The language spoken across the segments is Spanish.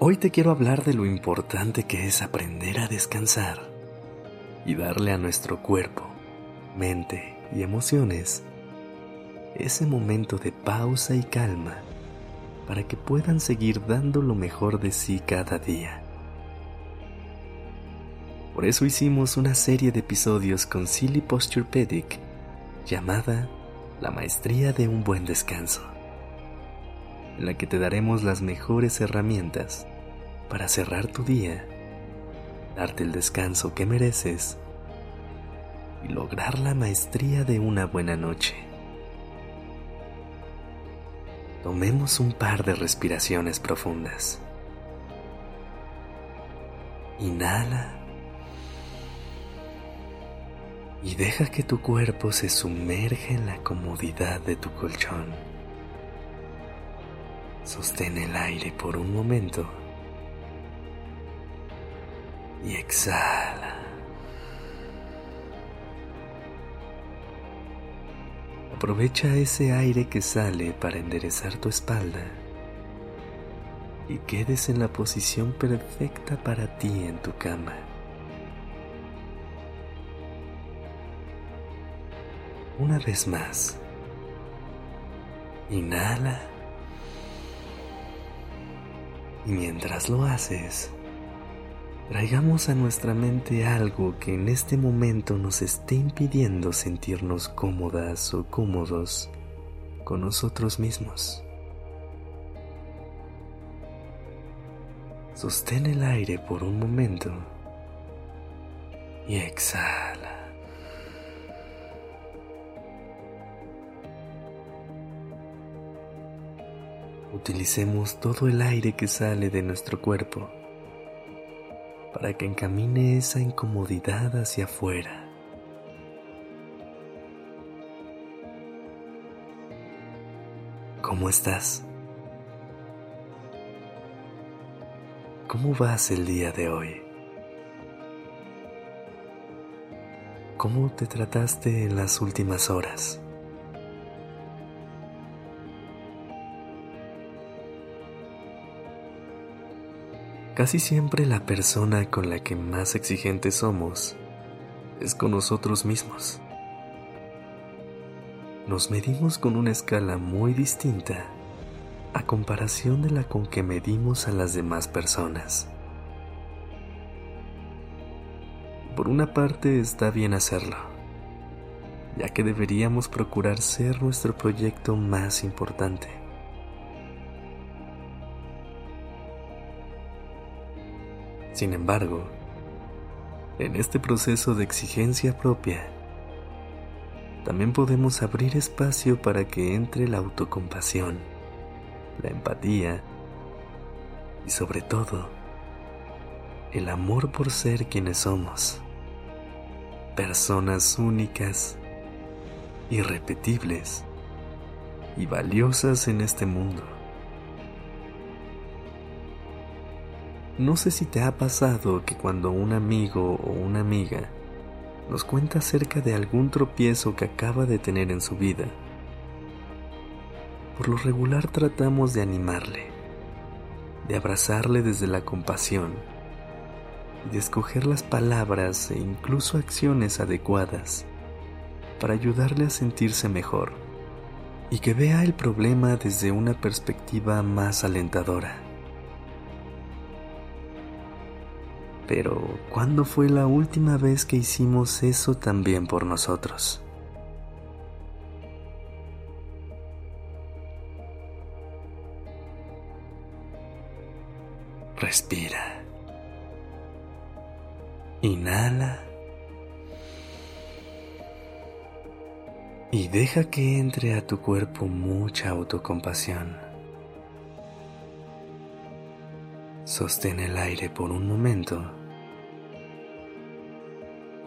Hoy te quiero hablar de lo importante que es aprender a descansar y darle a nuestro cuerpo, mente y emociones ese momento de pausa y calma para que puedan seguir dando lo mejor de sí cada día. Por eso hicimos una serie de episodios con Silly Posturepedic llamada La Maestría de un Buen Descanso, en la que te daremos las mejores herramientas para cerrar tu día, darte el descanso que mereces y lograr la maestría de una buena noche. Tomemos un par de respiraciones profundas. Inhala y deja que tu cuerpo se sumerja en la comodidad de tu colchón. Sostén el aire por un momento y exhala. Aprovecha ese aire que sale para enderezar tu espalda y quedes en la posición perfecta para ti en tu cama. Una vez más, inhala mientras lo haces, traigamos a nuestra mente algo que en este momento nos esté impidiendo sentirnos cómodas o cómodos con nosotros mismos. Sostén el aire por un momento y exhala. Utilicemos todo el aire que sale de nuestro cuerpo para que encamine esa incomodidad hacia afuera. ¿Cómo estás? ¿Cómo vas el día de hoy? ¿Cómo te trataste en las últimas horas? Casi siempre la persona con la que más exigentes somos es con nosotros mismos. Nos medimos con una escala muy distinta a comparación de la con que medimos a las demás personas. Por una parte está bien hacerlo, ya que deberíamos procurar ser nuestro proyecto más importante. Sin embargo, en este proceso de exigencia propia, también podemos abrir espacio para que entre la autocompasión, la empatía y sobre todo el amor por ser quienes somos, personas únicas, irrepetibles y valiosas en este mundo. No sé si te ha pasado que cuando un amigo o una amiga nos cuenta acerca de algún tropiezo que acaba de tener en su vida, por lo regular tratamos de animarle, de abrazarle desde la compasión y de escoger las palabras e incluso acciones adecuadas para ayudarle a sentirse mejor y que vea el problema desde una perspectiva más alentadora. Pero, ¿cuándo fue la última vez que hicimos eso también por nosotros? Respira. Inhala. Y deja que entre a tu cuerpo mucha autocompasión. Sostén el aire por un momento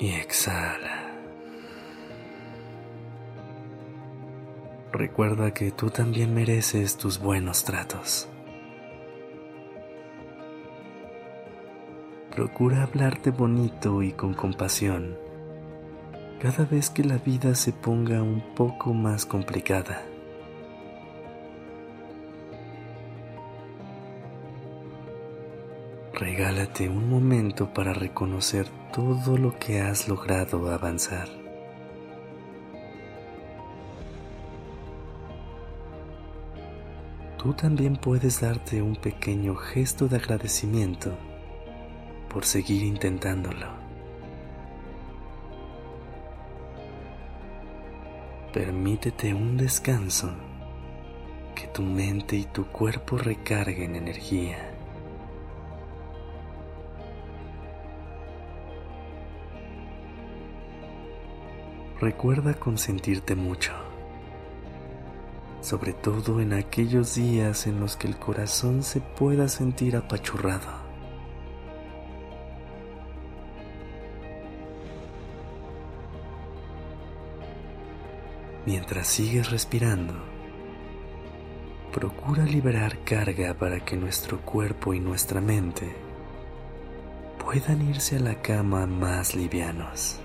y exhala. Recuerda que tú también mereces tus buenos tratos. Procura hablarte bonito y con compasión cada vez que la vida se ponga un poco más complicada. Regálate un momento para reconocer todo lo que has logrado avanzar. Tú también puedes darte un pequeño gesto de agradecimiento por seguir intentándolo. Permítete un descanso, que tu mente y tu cuerpo recarguen energía. Recuerda consentirte mucho, sobre todo en aquellos días en los que el corazón se pueda sentir apachurrado. Mientras sigues respirando, procura liberar carga para que nuestro cuerpo y nuestra mente puedan irse a la cama más livianos.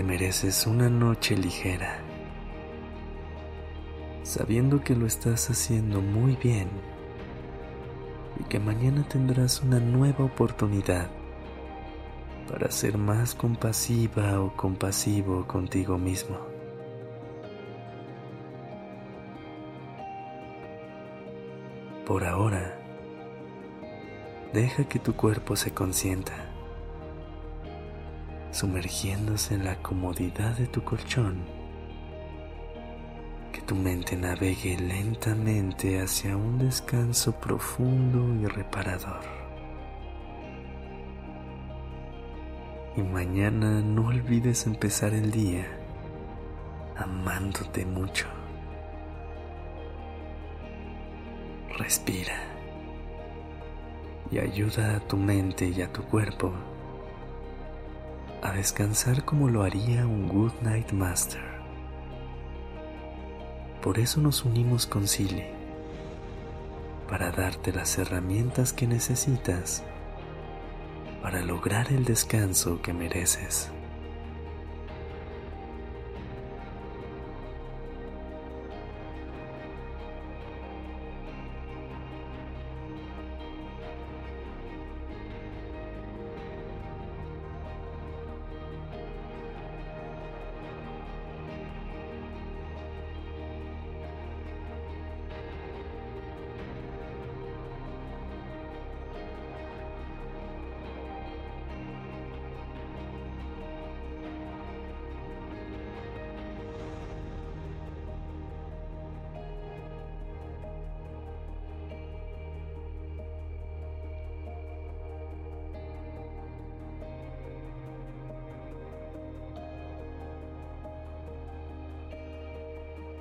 Te mereces una noche ligera, sabiendo que lo estás haciendo muy bien y que mañana tendrás una nueva oportunidad para ser más compasiva o compasivo contigo mismo. Por ahora, deja que tu cuerpo se consienta sumergiéndose en la comodidad de tu colchón, que tu mente navegue lentamente hacia un descanso profundo y reparador. Y mañana no olvides empezar el día amándote mucho. Respira y ayuda a tu mente y a tu cuerpo a descansar como lo haría un Good Night Master. Por eso nos unimos con Silly, para darte las herramientas que necesitas para lograr el descanso que mereces.